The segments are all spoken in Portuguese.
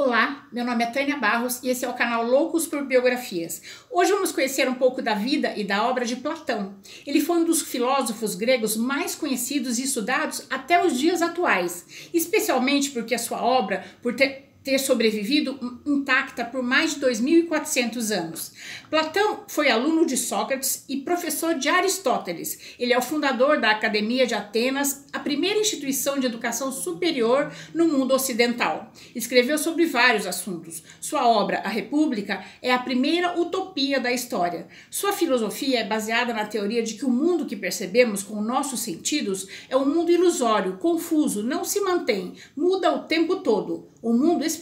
Olá, meu nome é Tânia Barros e esse é o canal Loucos por Biografias. Hoje vamos conhecer um pouco da vida e da obra de Platão. Ele foi um dos filósofos gregos mais conhecidos e estudados até os dias atuais, especialmente porque a sua obra, por ter ter sobrevivido intacta por mais de 2.400 anos. Platão foi aluno de Sócrates e professor de Aristóteles. Ele é o fundador da Academia de Atenas, a primeira instituição de educação superior no mundo ocidental. Escreveu sobre vários assuntos. Sua obra, A República, é a primeira utopia da história. Sua filosofia é baseada na teoria de que o mundo que percebemos com nossos sentidos é um mundo ilusório, confuso, não se mantém, muda o tempo todo. O mundo espiritual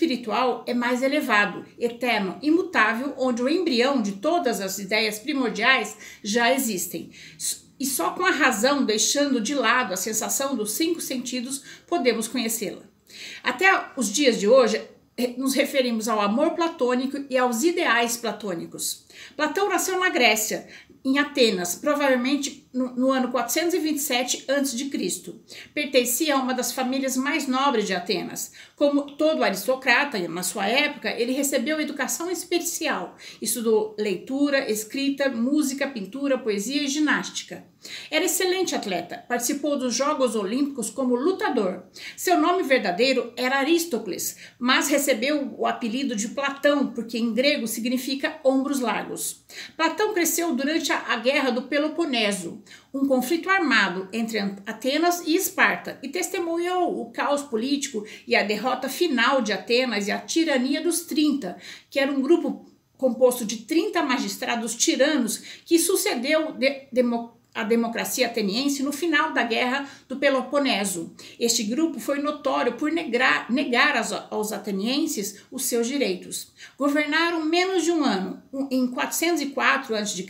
é mais elevado, eterno, imutável, onde o embrião de todas as ideias primordiais já existem. E só com a razão, deixando de lado a sensação dos cinco sentidos, podemos conhecê-la. Até os dias de hoje, nos referimos ao amor platônico e aos ideais platônicos. Platão nasceu na Grécia, em Atenas, provavelmente no, no ano 427 a.C. Pertencia a uma das famílias mais nobres de Atenas. Como todo aristocrata, na sua época, ele recebeu educação especial. Estudou leitura, escrita, música, pintura, poesia e ginástica. Era excelente atleta, participou dos Jogos Olímpicos como lutador. Seu nome verdadeiro era Aristócles, mas recebeu o apelido de Platão, porque em grego significa ombros largos. Platão cresceu durante a Guerra do Peloponeso, um conflito armado entre Atenas e Esparta, e testemunhou o caos político e a derrota final de Atenas e a tirania dos 30, que era um grupo composto de 30 magistrados tiranos que sucedeu de, a democracia ateniense no final da Guerra do Peloponeso. Este grupo foi notório por negar, negar aos atenienses os seus direitos. Governaram menos de um ano. Em 404 a.C.,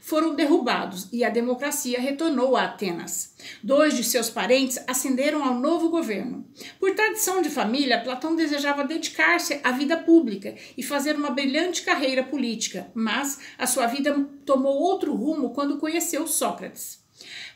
foram derrubados e a democracia retornou a Atenas. Dois de seus parentes ascenderam ao novo governo. Por tradição de família, Platão desejava dedicar-se à vida pública e fazer uma brilhante carreira política, mas a sua vida tomou outro rumo quando conheceu Sócrates.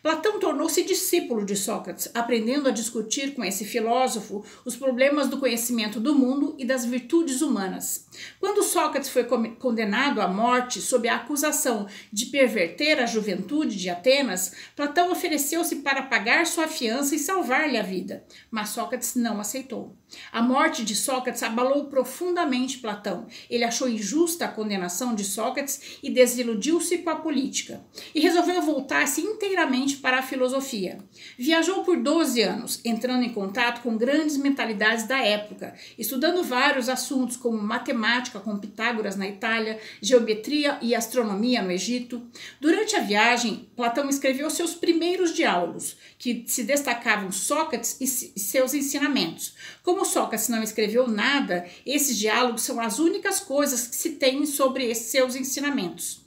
Platão tornou-se discípulo de Sócrates, aprendendo a discutir com esse filósofo os problemas do conhecimento do mundo e das virtudes humanas. Quando Sócrates foi condenado à morte sob a acusação de perverter a juventude de Atenas, Platão ofereceu-se para pagar sua fiança e salvar-lhe a vida, mas Sócrates não aceitou. A morte de Sócrates abalou profundamente Platão. Ele achou injusta a condenação de Sócrates e desiludiu-se com a política, e resolveu voltar-se inteiramente para a filosofia. Viajou por 12 anos, entrando em contato com grandes mentalidades da época, estudando vários assuntos como matemática com Pitágoras na Itália, geometria e astronomia no Egito. Durante a viagem, Platão escreveu seus primeiros diálogos, que se destacavam Sócrates e seus ensinamentos. Como Sócrates não escreveu nada, esses diálogos são as únicas coisas que se tem sobre esses seus ensinamentos.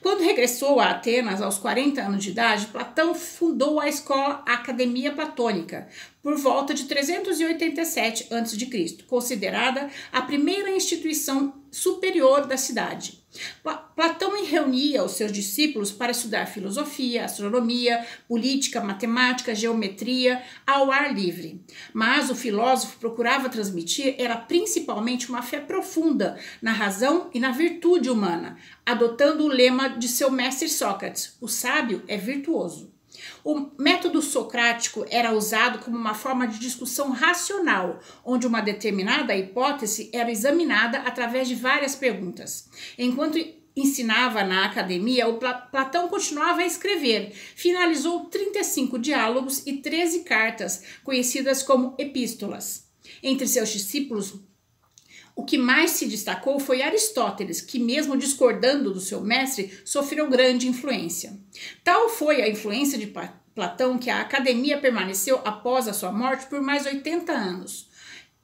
Quando regressou a Atenas aos 40 anos de idade, Platão fundou a escola Academia Platônica por volta de 387 a.C., considerada a primeira instituição superior da cidade. Platão reunia os seus discípulos para estudar filosofia, astronomia, política, matemática, geometria ao ar livre. Mas o filósofo procurava transmitir era principalmente uma fé profunda na razão e na virtude humana, adotando o lema de seu mestre Sócrates: o sábio é virtuoso. O método socrático era usado como uma forma de discussão racional, onde uma determinada hipótese era examinada através de várias perguntas. Enquanto ensinava na academia, o Platão continuava a escrever. Finalizou 35 diálogos e 13 cartas, conhecidas como epístolas. Entre seus discípulos, o que mais se destacou foi Aristóteles, que, mesmo discordando do seu mestre, sofreu grande influência. Tal foi a influência de Platão que a academia permaneceu após a sua morte por mais 80 anos.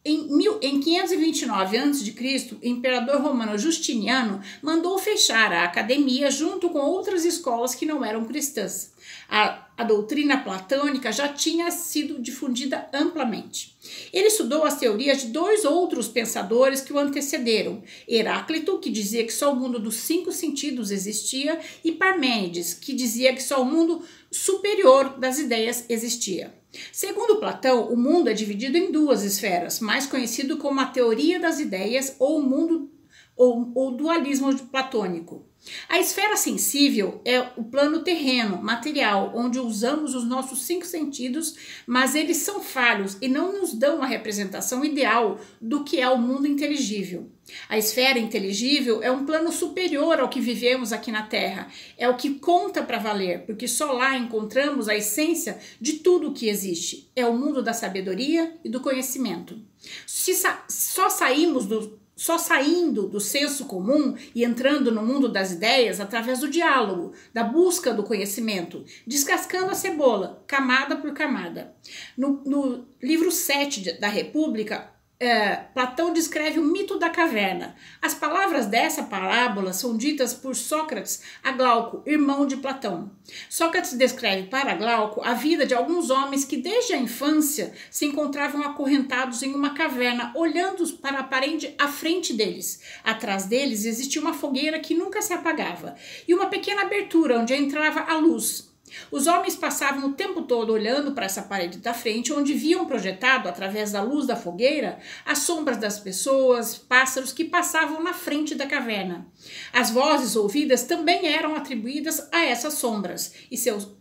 Em, mil, em 529 a.C., o imperador romano Justiniano mandou fechar a academia junto com outras escolas que não eram cristãs. A a doutrina platônica já tinha sido difundida amplamente. Ele estudou as teorias de dois outros pensadores que o antecederam: Heráclito, que dizia que só o mundo dos cinco sentidos existia, e Parmênides, que dizia que só o mundo superior das ideias existia. Segundo Platão, o mundo é dividido em duas esferas, mais conhecido como a teoria das ideias ou o mundo ou, ou dualismo platônico. A esfera sensível é o plano terreno, material, onde usamos os nossos cinco sentidos, mas eles são falhos e não nos dão a representação ideal do que é o mundo inteligível. A esfera inteligível é um plano superior ao que vivemos aqui na Terra. É o que conta para valer, porque só lá encontramos a essência de tudo o que existe. É o mundo da sabedoria e do conhecimento. Se só saímos do só saindo do senso comum e entrando no mundo das ideias através do diálogo, da busca do conhecimento, descascando a cebola, camada por camada. No, no livro 7 da República, é, Platão descreve o mito da caverna. As palavras dessa parábola são ditas por Sócrates a Glauco, irmão de Platão. Sócrates descreve para Glauco a vida de alguns homens que desde a infância se encontravam acorrentados em uma caverna, olhando para a parede à frente deles. Atrás deles existia uma fogueira que nunca se apagava e uma pequena abertura onde entrava a luz. Os homens passavam o tempo todo olhando para essa parede da frente, onde viam projetado, através da luz da fogueira, as sombras das pessoas, pássaros que passavam na frente da caverna. As vozes ouvidas também eram atribuídas a essas sombras, e seus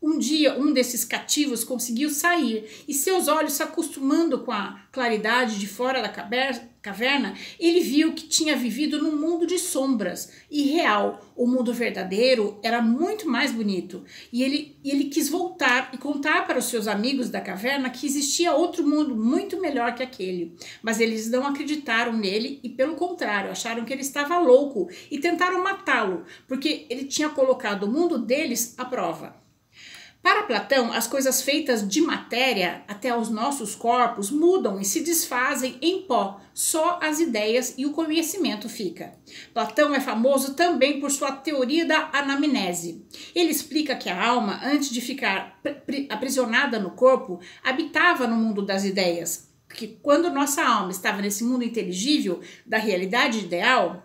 um dia, um desses cativos conseguiu sair e seus olhos se acostumando com a claridade de fora da caverna, ele viu que tinha vivido num mundo de sombras e real. O mundo verdadeiro era muito mais bonito e ele, ele quis voltar e contar para os seus amigos da caverna que existia outro mundo muito melhor que aquele. Mas eles não acreditaram nele e, pelo contrário, acharam que ele estava louco e tentaram matá-lo porque ele tinha colocado o mundo deles à prova. Para Platão, as coisas feitas de matéria, até os nossos corpos, mudam e se desfazem em pó, só as ideias e o conhecimento fica. Platão é famoso também por sua teoria da anamnese. Ele explica que a alma, antes de ficar aprisionada no corpo, habitava no mundo das ideias, que quando nossa alma estava nesse mundo inteligível da realidade ideal,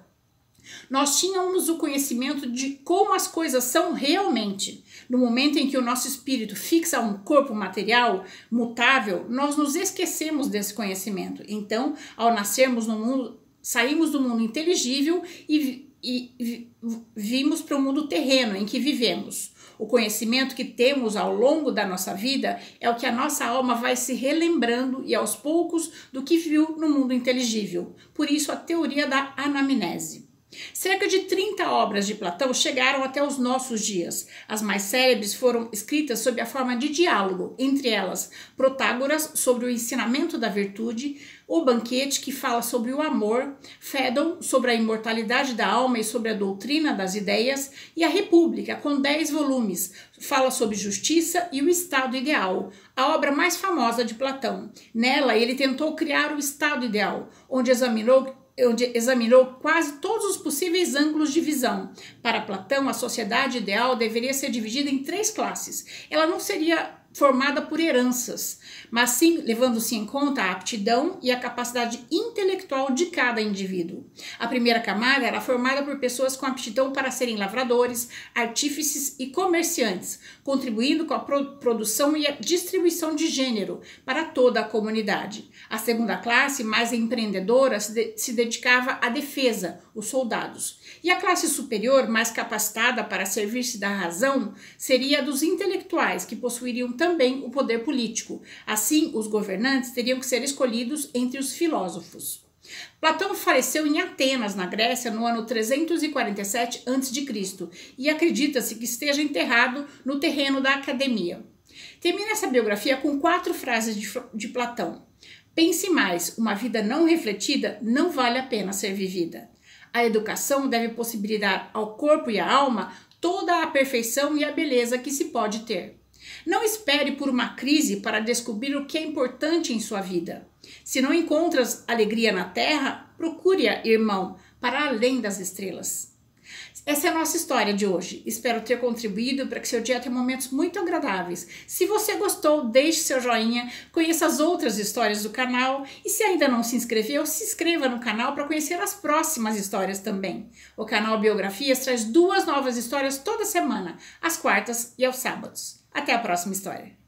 nós tínhamos o conhecimento de como as coisas são realmente. No momento em que o nosso espírito fixa um corpo material mutável, nós nos esquecemos desse conhecimento. Então, ao nascermos no mundo, saímos do mundo inteligível e, e, vimos para o mundo terreno em que vivemos. O conhecimento que temos ao longo da nossa vida é o que a nossa alma vai se relembrando e aos poucos do que viu no mundo inteligível. Por isso, a teoria da anamnese. Cerca de 30 obras de Platão chegaram até os nossos dias. As mais célebres foram escritas sob a forma de diálogo, entre elas Protágoras sobre o ensinamento da virtude, O Banquete que fala sobre o amor, Fédon sobre a imortalidade da alma e sobre a doutrina das ideias, e a República, com 10 volumes, fala sobre justiça e o estado ideal, a obra mais famosa de Platão. Nela, ele tentou criar o estado ideal, onde examinou onde examinou quase todos os possíveis ângulos de visão. Para Platão, a sociedade ideal deveria ser dividida em três classes. Ela não seria formada por heranças, mas sim levando-se em conta a aptidão e a capacidade intelectual de cada indivíduo. A primeira camada era formada por pessoas com aptidão para serem lavradores, artífices e comerciantes, contribuindo com a produção e a distribuição de gênero para toda a comunidade. A segunda classe, mais empreendedora, se, de se dedicava à defesa, os soldados. E a classe superior, mais capacitada para servir-se da razão, seria a dos intelectuais, que possuiriam também o poder político. Assim, os governantes teriam que ser escolhidos entre os filósofos. Platão faleceu em Atenas, na Grécia, no ano 347 a.C. e acredita-se que esteja enterrado no terreno da academia. Termina essa biografia com quatro frases de, de Platão. Pense mais, uma vida não refletida não vale a pena ser vivida. A educação deve possibilitar ao corpo e à alma toda a perfeição e a beleza que se pode ter. Não espere por uma crise para descobrir o que é importante em sua vida. Se não encontras alegria na terra, procure-a, irmão, para além das estrelas. Essa é a nossa história de hoje. Espero ter contribuído para que seu dia tenha momentos muito agradáveis. Se você gostou, deixe seu joinha, conheça as outras histórias do canal e se ainda não se inscreveu, se inscreva no canal para conhecer as próximas histórias também. O canal Biografias traz duas novas histórias toda semana, às quartas e aos sábados. Até a próxima história.